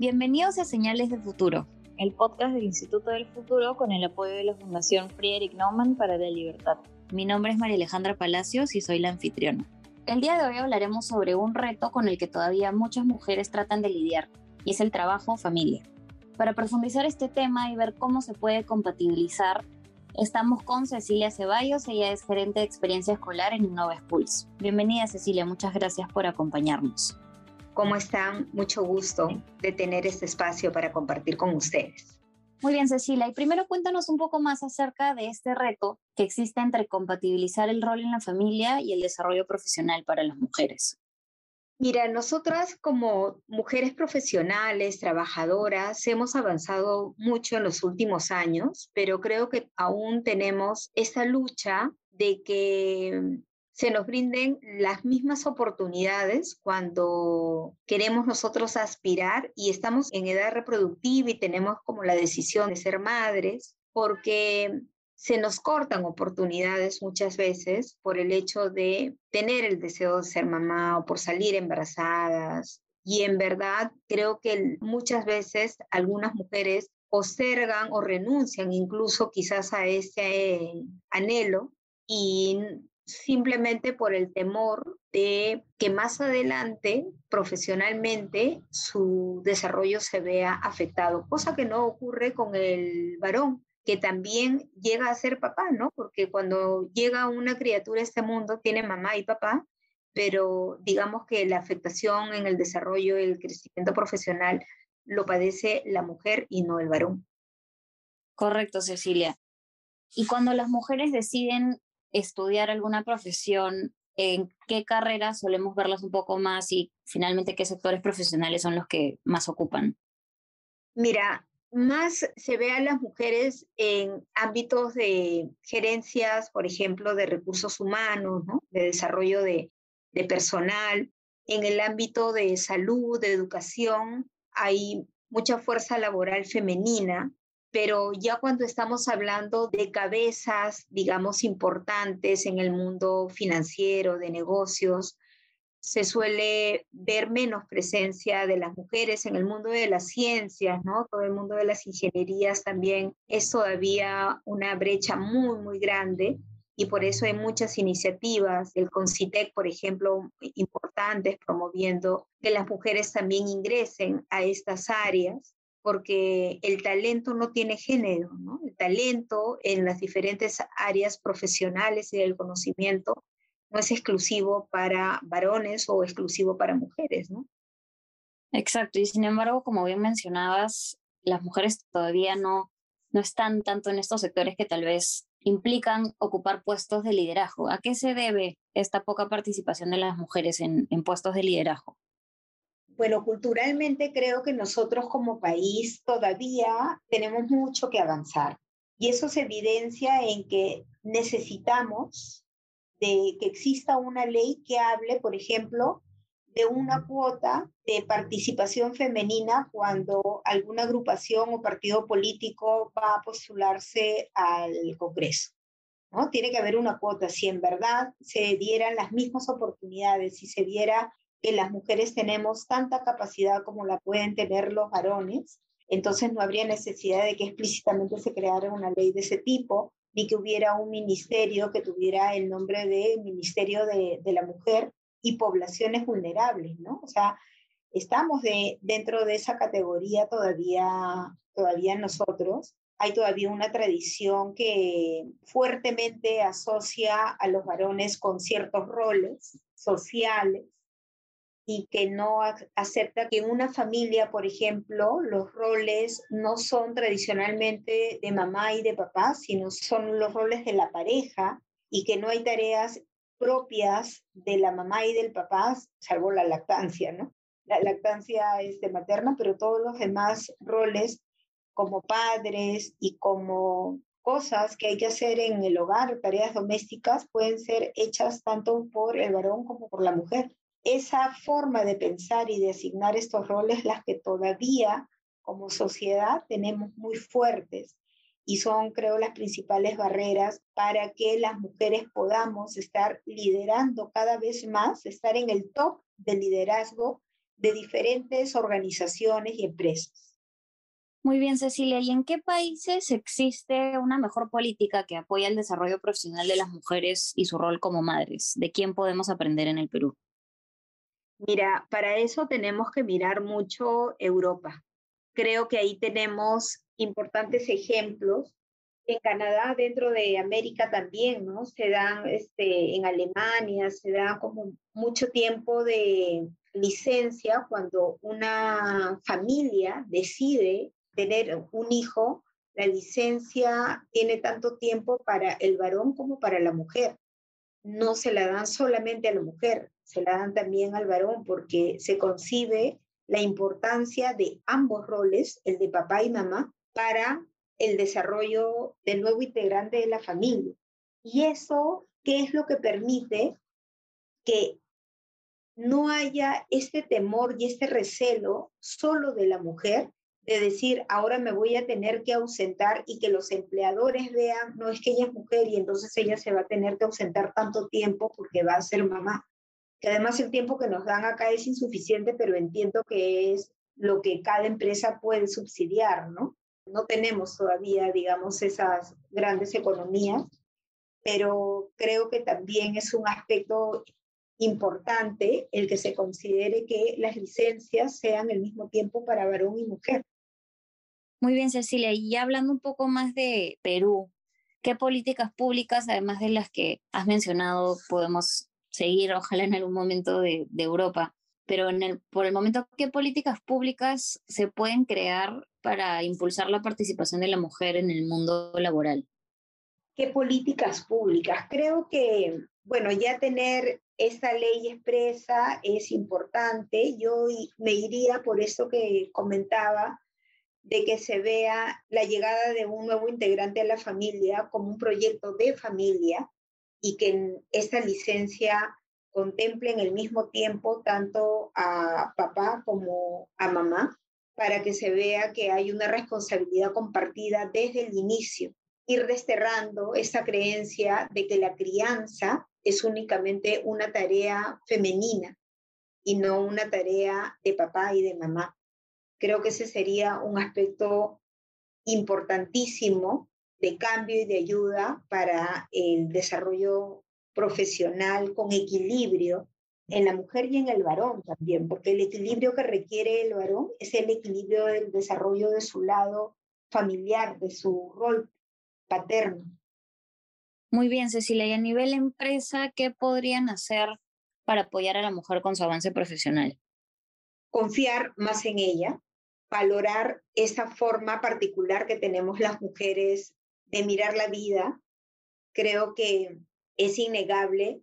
Bienvenidos a Señales de Futuro, el podcast del Instituto del Futuro con el apoyo de la Fundación Friedrich Naumann para la Libertad. Mi nombre es María Alejandra Palacios y soy la anfitriona. El día de hoy hablaremos sobre un reto con el que todavía muchas mujeres tratan de lidiar, y es el trabajo-familia. Para profundizar este tema y ver cómo se puede compatibilizar, estamos con Cecilia Ceballos, ella es gerente de experiencia escolar en Innova Schools. Bienvenida Cecilia, muchas gracias por acompañarnos. ¿Cómo están? Mucho gusto de tener este espacio para compartir con ustedes. Muy bien, Cecilia. Y primero cuéntanos un poco más acerca de este reto que existe entre compatibilizar el rol en la familia y el desarrollo profesional para las mujeres. Mira, nosotras como mujeres profesionales, trabajadoras, hemos avanzado mucho en los últimos años, pero creo que aún tenemos esa lucha de que se nos brinden las mismas oportunidades cuando queremos nosotros aspirar y estamos en edad reproductiva y tenemos como la decisión de ser madres, porque se nos cortan oportunidades muchas veces por el hecho de tener el deseo de ser mamá o por salir embarazadas. Y en verdad creo que muchas veces algunas mujeres postergan o renuncian incluso quizás a ese anhelo y simplemente por el temor de que más adelante profesionalmente su desarrollo se vea afectado, cosa que no ocurre con el varón que también llega a ser papá, ¿no? Porque cuando llega una criatura a este mundo tiene mamá y papá, pero digamos que la afectación en el desarrollo el crecimiento profesional lo padece la mujer y no el varón. Correcto, Cecilia. Y cuando las mujeres deciden estudiar alguna profesión, en qué carreras solemos verlas un poco más y finalmente qué sectores profesionales son los que más ocupan? Mira, más se ve a las mujeres en ámbitos de gerencias, por ejemplo, de recursos humanos, de desarrollo de, personal. En el ámbito de salud, de educación, hay mucha fuerza laboral femenina pero ya cuando estamos hablando de cabezas, digamos, importantes en el mundo financiero, de negocios, se suele ver menos presencia de las mujeres en el mundo de las ciencias, ¿no? Todo el mundo de las ingenierías también es todavía una brecha muy, muy grande y por eso hay muchas iniciativas, el CONCITEC, por ejemplo, importantes promoviendo que las mujeres también ingresen a estas áreas porque el talento no tiene género, ¿no? El talento en las diferentes áreas profesionales y del conocimiento no es exclusivo para varones o exclusivo para mujeres, ¿no? Exacto, y sin embargo, como bien mencionabas, las mujeres todavía no, no están tanto en estos sectores que tal vez implican ocupar puestos de liderazgo. ¿A qué se debe esta poca participación de las mujeres en, en puestos de liderazgo? Bueno, culturalmente creo que nosotros como país todavía tenemos mucho que avanzar y eso se evidencia en que necesitamos de que exista una ley que hable, por ejemplo, de una cuota de participación femenina cuando alguna agrupación o partido político va a postularse al Congreso. ¿no? Tiene que haber una cuota. Si en verdad se dieran las mismas oportunidades, si se diera que las mujeres tenemos tanta capacidad como la pueden tener los varones, entonces no habría necesidad de que explícitamente se creara una ley de ese tipo, ni que hubiera un ministerio que tuviera el nombre de Ministerio de, de la Mujer y poblaciones vulnerables, ¿no? O sea, estamos de, dentro de esa categoría todavía, todavía nosotros. Hay todavía una tradición que fuertemente asocia a los varones con ciertos roles sociales y que no acepta que en una familia, por ejemplo, los roles no son tradicionalmente de mamá y de papá, sino son los roles de la pareja y que no hay tareas propias de la mamá y del papá, salvo la lactancia, ¿no? La lactancia es de materna, pero todos los demás roles como padres y como cosas que hay que hacer en el hogar, tareas domésticas, pueden ser hechas tanto por el varón como por la mujer esa forma de pensar y de asignar estos roles las que todavía como sociedad tenemos muy fuertes y son, creo, las principales barreras para que las mujeres podamos estar liderando cada vez más, estar en el top del liderazgo de diferentes organizaciones y empresas. Muy bien, Cecilia. ¿Y en qué países existe una mejor política que apoya el desarrollo profesional de las mujeres y su rol como madres? ¿De quién podemos aprender en el Perú? Mira, para eso tenemos que mirar mucho Europa. Creo que ahí tenemos importantes ejemplos. En Canadá, dentro de América también, ¿no? Se dan, este, en Alemania, se da como mucho tiempo de licencia cuando una familia decide tener un hijo, la licencia tiene tanto tiempo para el varón como para la mujer. No se la dan solamente a la mujer, se la dan también al varón porque se concibe la importancia de ambos roles, el de papá y mamá, para el desarrollo del nuevo integrante de la familia. Y eso, ¿qué es lo que permite que no haya este temor y este recelo solo de la mujer, de decir, ahora me voy a tener que ausentar y que los empleadores vean, no es que ella es mujer y entonces ella se va a tener que ausentar tanto tiempo porque va a ser mamá. Que además el tiempo que nos dan acá es insuficiente, pero entiendo que es lo que cada empresa puede subsidiar, ¿no? No tenemos todavía, digamos, esas grandes economías, pero creo que también es un aspecto importante el que se considere que las licencias sean el mismo tiempo para varón y mujer. Muy bien, Cecilia. Y hablando un poco más de Perú, ¿qué políticas públicas, además de las que has mencionado, podemos seguir, ojalá en algún momento de, Europa? Pero en el, por el momento, ¿qué políticas públicas se pueden crear para impulsar la participación de la mujer en el mundo laboral? ¿Qué políticas públicas? Creo que, bueno, ya tener esta ley expresa es importante. Yo me iría por eso que comentaba de que se vea la llegada de un nuevo integrante a la familia como un proyecto de familia y que esta licencia contemple en el mismo tiempo tanto a papá como a mamá para que se vea que hay una responsabilidad compartida desde el inicio. Ir desterrando esa creencia de que la crianza es únicamente una tarea femenina y no una tarea de papá y de mamá. Creo que ese sería un aspecto importantísimo de cambio y de ayuda para el desarrollo profesional con equilibrio en la mujer y en el varón también, porque el equilibrio que requiere el varón es el equilibrio del desarrollo de su lado familiar, de su rol paterno. Muy bien, Cecilia. Y a nivel empresa, ¿qué podrían hacer para apoyar a la mujer con su avance profesional? Confiar más en ella, valorar esa forma particular que tenemos las mujeres de mirar la vida. Creo que es innegable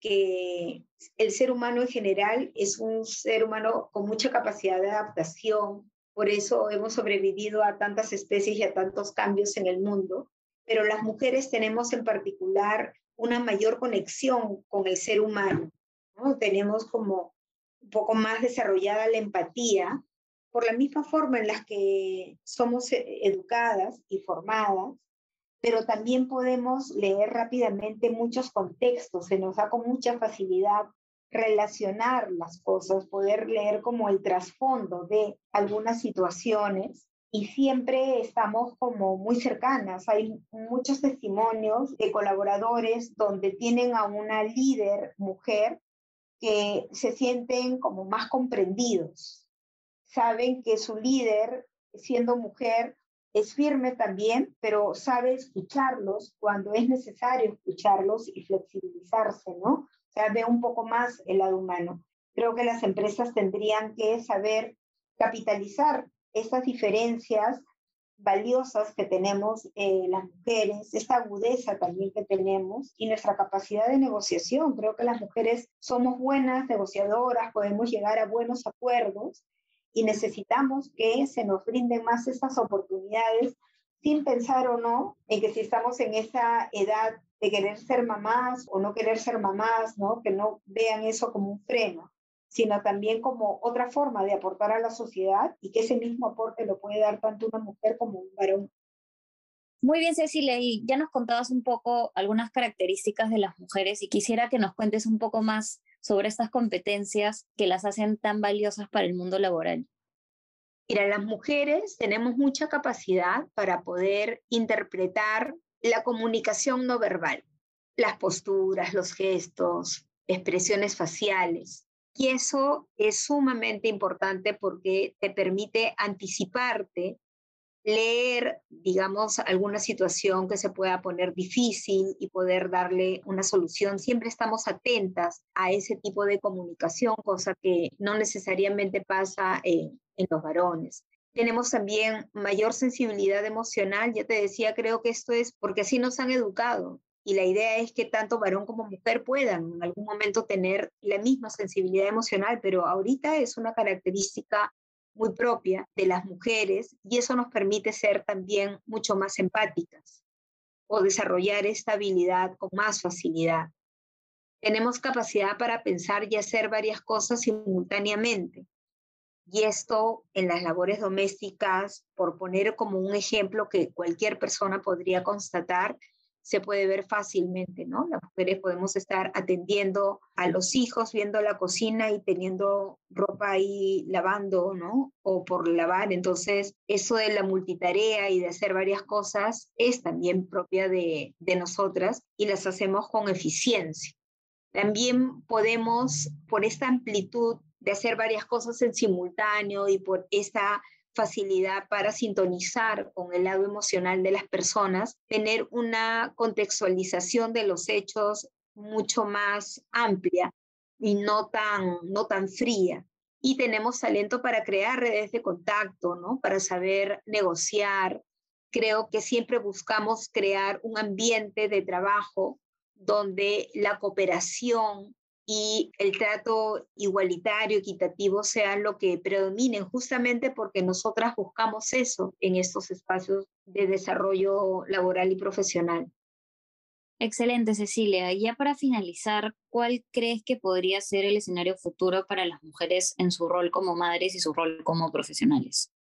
que el ser humano en general es un ser humano con mucha capacidad de adaptación, por eso hemos sobrevivido a tantas especies y a tantos cambios en el mundo, pero las mujeres tenemos en particular una mayor conexión con el ser humano, ¿no? Tenemos como un poco más desarrollada la empatía por la misma forma en la que somos eh, educadas y formadas, pero también podemos leer rápidamente muchos contextos, se nos da con mucha facilidad relacionar las cosas, poder leer como el trasfondo de algunas situaciones y siempre estamos como muy cercanas. Hay muchos testimonios de colaboradores donde tienen a una líder mujer que se sienten como más comprendidos, saben que su líder, siendo mujer, es firme también, pero sabe escucharlos cuando es necesario escucharlos y flexibilizarse, ¿no? O sea, ve un poco más el lado humano. Creo que las empresas tendrían que saber capitalizar esas diferencias valiosas que tenemos eh, las mujeres, esta agudeza también que tenemos y nuestra capacidad de negociación. Creo que las mujeres somos buenas negociadoras, podemos llegar a buenos acuerdos y necesitamos que se nos brinden más esas oportunidades sin pensar o no en que si estamos en esa edad de querer ser mamás o no querer ser mamás, ¿no? que no vean eso como un freno, sino también como otra forma de aportar a la sociedad y que ese mismo aporte lo puede dar tanto una mujer como un varón. Muy bien, Cecilia, y ya nos contabas un poco algunas características de las mujeres y quisiera que nos cuentes un poco más sobre estas competencias que las hacen tan valiosas para el mundo laboral? Mira, las mujeres tenemos mucha capacidad para poder interpretar la comunicación no verbal, las posturas, los gestos, expresiones faciales. Y eso es sumamente importante porque te permite anticiparte leer, digamos, alguna situación que se pueda poner difícil y poder darle una solución. Siempre estamos atentas a ese tipo de comunicación, cosa que no necesariamente pasa en, los varones. Tenemos también mayor sensibilidad emocional. Ya te decía, creo que esto es porque así nos han educado. Y la idea es que tanto varón como mujer puedan en algún momento tener la misma sensibilidad emocional, pero ahorita es una característica muy propia de las mujeres y eso nos permite ser también mucho más empáticas o desarrollar esta habilidad con más facilidad. Tenemos capacidad para pensar y hacer varias cosas simultáneamente. Y esto en las labores domésticas, por poner como un ejemplo que cualquier persona podría constatar, se puede ver fácilmente, ¿no? Las mujeres podemos estar atendiendo a los hijos, viendo la cocina y teniendo ropa ahí lavando, ¿no? O por lavar. Entonces, eso de la multitarea y de hacer varias cosas es también propia de, de nosotras y las hacemos con eficiencia. También podemos, por esta amplitud de hacer varias cosas en simultáneo y por esta facilidad para sintonizar con el lado emocional de las personas, tener una contextualización de los hechos mucho más amplia y no tan, no tan fría. Y tenemos talento para crear redes de contacto, ¿no? Para saber negociar. Creo que siempre buscamos crear un ambiente de trabajo donde la cooperación y el trato igualitario, equitativo, sean lo que predominen, justamente porque nosotras buscamos eso en estos espacios de desarrollo laboral y profesional. Excelente, Cecilia. Ya para finalizar, ¿cuál crees que podría ser el escenario futuro para las mujeres en su rol como madres y su rol como profesionales?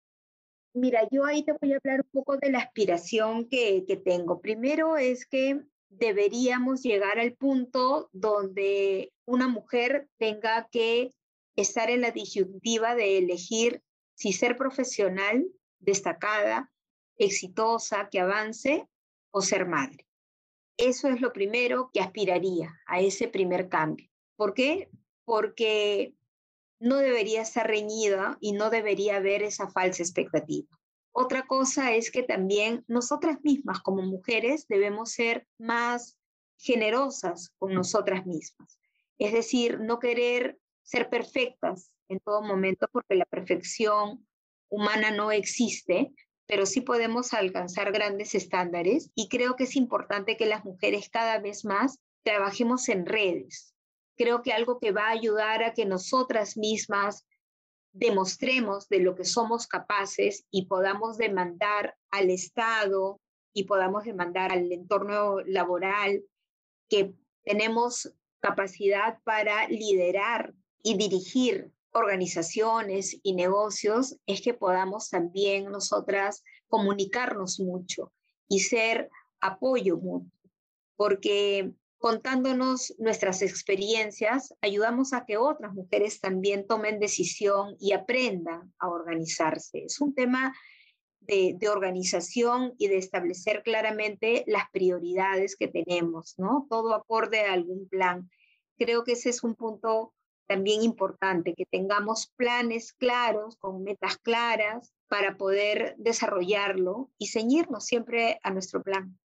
Mira, yo ahí te voy a hablar un poco de la aspiración que, que tengo. Primero es que deberíamos llegar al punto donde una mujer tenga que estar en la disyuntiva de elegir si ser profesional, destacada, exitosa, que avance o ser madre. Eso es lo primero que aspiraría a ese primer cambio. ¿Por qué? Porque no debería estar reñida y no debería haber esa falsa expectativa. Otra cosa es que también nosotras mismas como mujeres debemos ser más generosas con nosotras mismas. Es decir, no querer ser perfectas en todo momento porque la perfección humana no existe, pero sí podemos alcanzar grandes estándares y creo que es importante que las mujeres cada vez más trabajemos en redes. Creo que algo que va a ayudar a que nosotras mismas demostremos de lo que somos capaces y podamos demandar al Estado y podamos demandar al entorno laboral que tenemos capacidad para liderar y dirigir organizaciones y negocios, es que podamos también nosotras comunicarnos mucho y ser apoyo mutuo, porque contándonos nuestras experiencias, ayudamos a que otras mujeres también tomen decisión y aprendan a organizarse. Es un tema de, organización y de establecer claramente las prioridades que tenemos, ¿no? Todo acorde a algún plan. Creo que ese es un punto también importante, que tengamos planes claros, con metas claras, para poder desarrollarlo y ceñirnos siempre a nuestro plan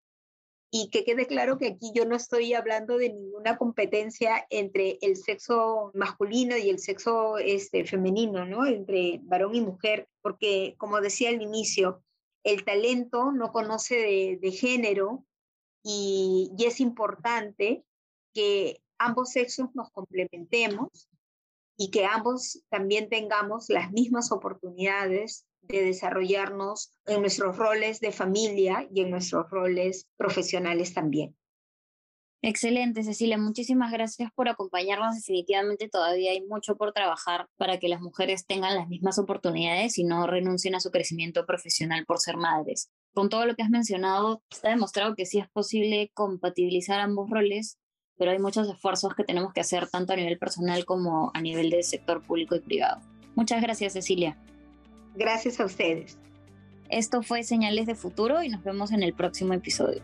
y que quede claro que aquí yo no estoy hablando de ninguna competencia entre el sexo masculino y el sexo este, femenino, ¿no? Entre varón y mujer, porque como decía al inicio, el talento no conoce de, género y, y es importante que ambos sexos nos complementemos y que ambos también tengamos las mismas oportunidades de desarrollarnos en nuestros roles de familia y en nuestros roles profesionales también. Excelente, Cecilia. Muchísimas gracias por acompañarnos. Definitivamente todavía hay mucho por trabajar para que las mujeres tengan las mismas oportunidades y no renuncien a su crecimiento profesional por ser madres. Con todo lo que has mencionado, está demostrado que sí es posible compatibilizar ambos roles pero hay muchos esfuerzos que tenemos que hacer tanto a nivel personal como a nivel del sector público y privado. Muchas gracias, Cecilia. Gracias a ustedes. Esto fue Señales de Futuro y nos vemos en el próximo episodio.